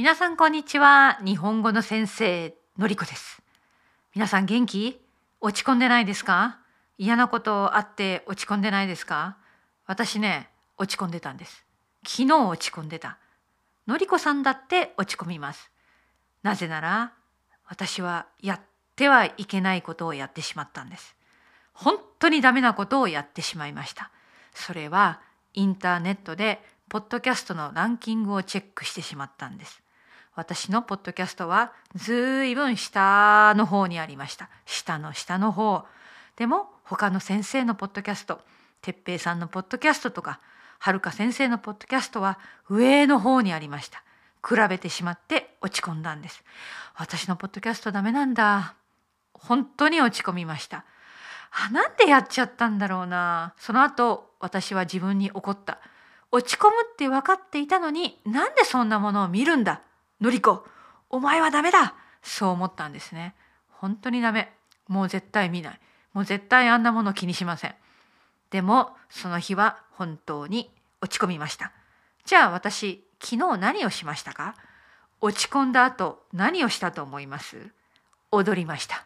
皆さんこんにちは。日本語の先生のりこです。皆さん元気？落ち込んでないですか？嫌なことあって落ち込んでないですか？私ね落ち込んでたんです。昨日落ち込んでた。のりこさんだって落ち込みます。なぜなら私はやってはいけないことをやってしまったんです。本当にダメなことをやってしまいました。それはインターネットでポッドキャストのランキングをチェックしてしまったんです。私のポッドキャストはずいぶん下の方にありました。下の下の方。でも他の先生のポッドキャスト哲平さんのポッドキャストとかはるか先生のポッドキャストは上の方にありました。比べてしまって落ち込んだんです。私のポッドキャストダメなんだ。本当に落ち込みました。あなんでやっちゃったんだろうな。その後私は自分に怒った。落ち込むって分かっていたのになんでそんなものを見るんだ。のりこお前はダメだそう思ったんですね。本当にダメ。もう絶対見ない。もう絶対あんなもの気にしません。でもその日は本当に落ち込みました。じゃあ私昨日何をしましたか？落ち込んだ後何をしたと思います？踊りました。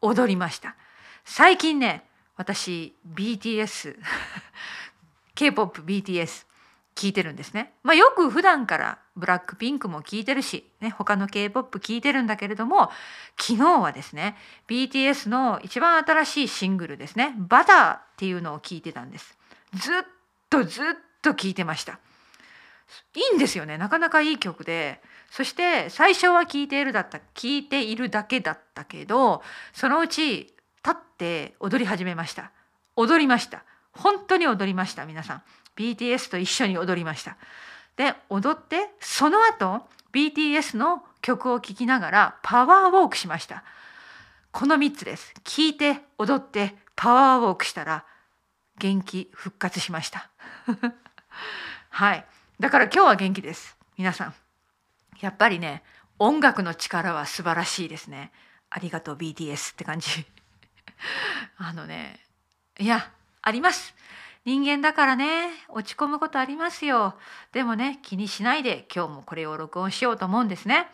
踊りました。最近ね私 BTS K-POP BTS 聞いてるんですね。まあ、よく普段からブラックピンクも聞いてるし、ね、他の K-POP 聞いてるんだけれども昨日はですね BTS の一番新しいシングルですね「バター」っていうのを聞いてたんです。ずっとずっと聞いてました。いいんですよねなかなかいい曲でそして最初は聞いているだった聞いているだけだったけどそのうち立って踊り始めました踊りました本当に踊りました皆さん BTS と一緒に踊りました。で踊ってその後 BTS の曲を聴きながらパワーウォークしました。この3つです。聴いて踊ってパワーウォークしたら元気復活しました。はい。だから今日は元気です。皆さん。やっぱりね音楽の力は素晴らしいですね。ありがとう BTS って感じ。あのねいやあります。人間だからね落ち込むことありますよ。でもね気にしないで今日もこれを録音しようと思うんですね。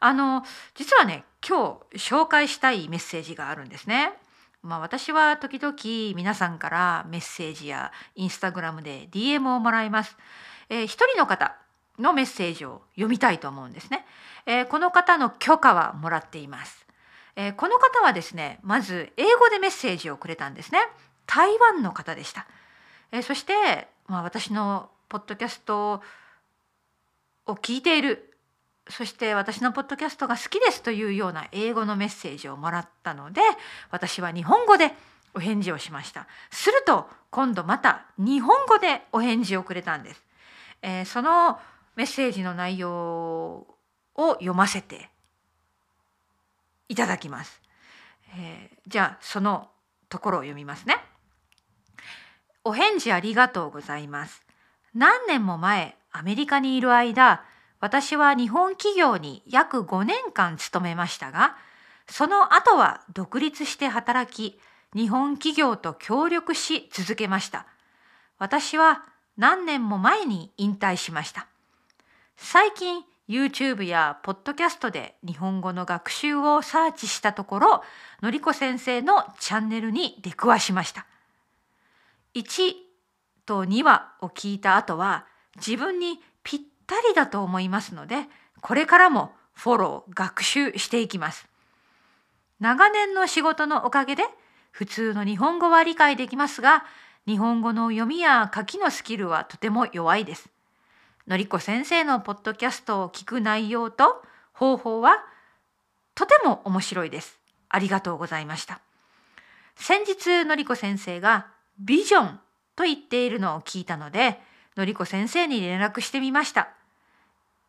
あの実はね今日紹介したいメッセージがあるんですね。まあ私は時々皆さんからメッセージやインスタグラムで DM をもらいます、えー、一人の方のメッセージを読みたいと思うんですね、えー、この方の許可はもらっています、えー、この方はですねまず英語でメッセージをくれたんですね。台湾の方でした。えそして、まあ、私のポッドキャストを聞いている。そして私のポッドキャストが好きですというような英語のメッセージをもらったので私は日本語でお返事をしました。すると今度また日本語でお返事をくれたんです、えー、そのメッセージの内容を読ませていただきます、えー、じゃあそのところを読みますね。お返事ありがとうございます。何年も前、アメリカにいる間、私は日本企業に約5年間勤めましたが、その後は独立して働き、日本企業と協力し続けました。私は何年も前に引退しました。最近 YouTube やポッドキャストで日本語の学習をサーチしたところ、のりこ先生のチャンネルに出くわしました。1と2話を聞いた後は自分にぴったりだと思いますのでこれからもフォロー学習していきます。長年の仕事のおかげで普通の日本語は理解できますが日本語の読みや書きのスキルはとても弱いです。のりこ先生のポッドキャストを聞く内容と方法はとても面白いです。ありがとうございました。先日のりこ先生がビジョンと言っているのを聞いたので、のりこ先生に連絡してみました。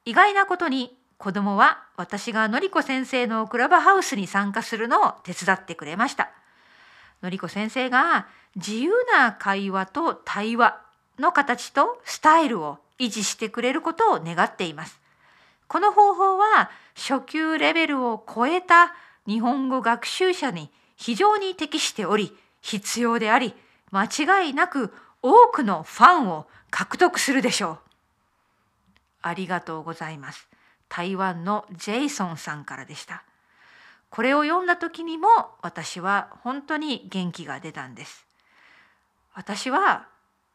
意外なことに子供は私がのりこ先生のクラブハウスに参加するのを手伝ってくれました。のりこ先生が自由な会話と対話の形とスタイルを維持してくれることを願っています。この方法は初級レベルを超えた日本語学習者に非常に適しており必要であり間違いなく多くのファンを獲得するでしょう。ありがとうございます。台湾のジェイソンさんからでした。これを読んだ時にも私は本当に元気が出たんです。私は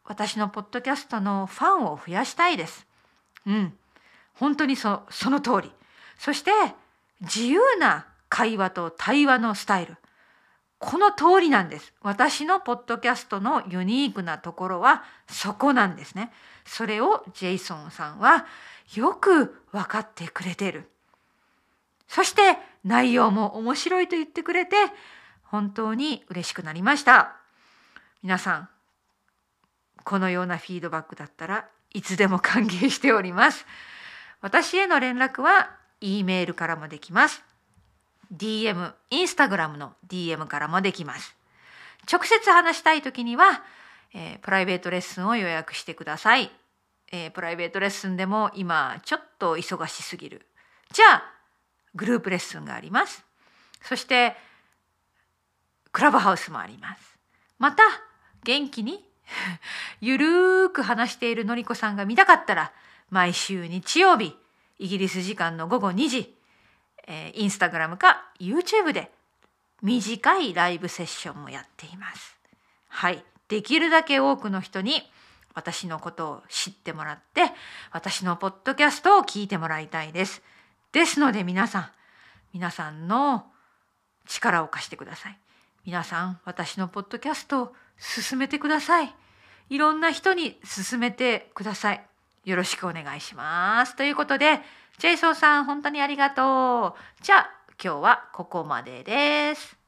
私のポッドキャストのファンを増やしたいです。うん。本当にそその通り。そして自由な会話と対話のスタイル。この通りなんです。私のポッドキャストのユニークなところはそこなんですね。それをジェイソンさんはよく分かってくれてる。そして内容も面白いと言ってくれて本当に嬉しくなりました。皆さん、このようなフィードバックだったらいつでも歓迎しております。私への連絡は E メールからもできます。DM、インスタグラムの DM からもできます。直接話したい時には、えー、プライベートレッスンを予約してください、えー、プライベートレッスンでも今ちょっと忙しすぎる。じゃあ、グループレッスンがあります。そして、クラブハウスもあります。また、元気に ゆるーく話しているのりこさんが見たかったら、毎週日曜日、イギリス時間の午後2時、えー、インスタグラムか YouTube で短いライブセッションもやっています。はい。できるだけ多くの人に私のことを知ってもらって私のポッドキャストを聞いてもらいたいです。ですので皆さん皆さんの力を貸してください。皆さん私のポッドキャストを進めてください。いろんな人に進めてください。よろしくお願いします。ということでジェイソーさん、本当にありがとう。じゃあ、今日はここまでです。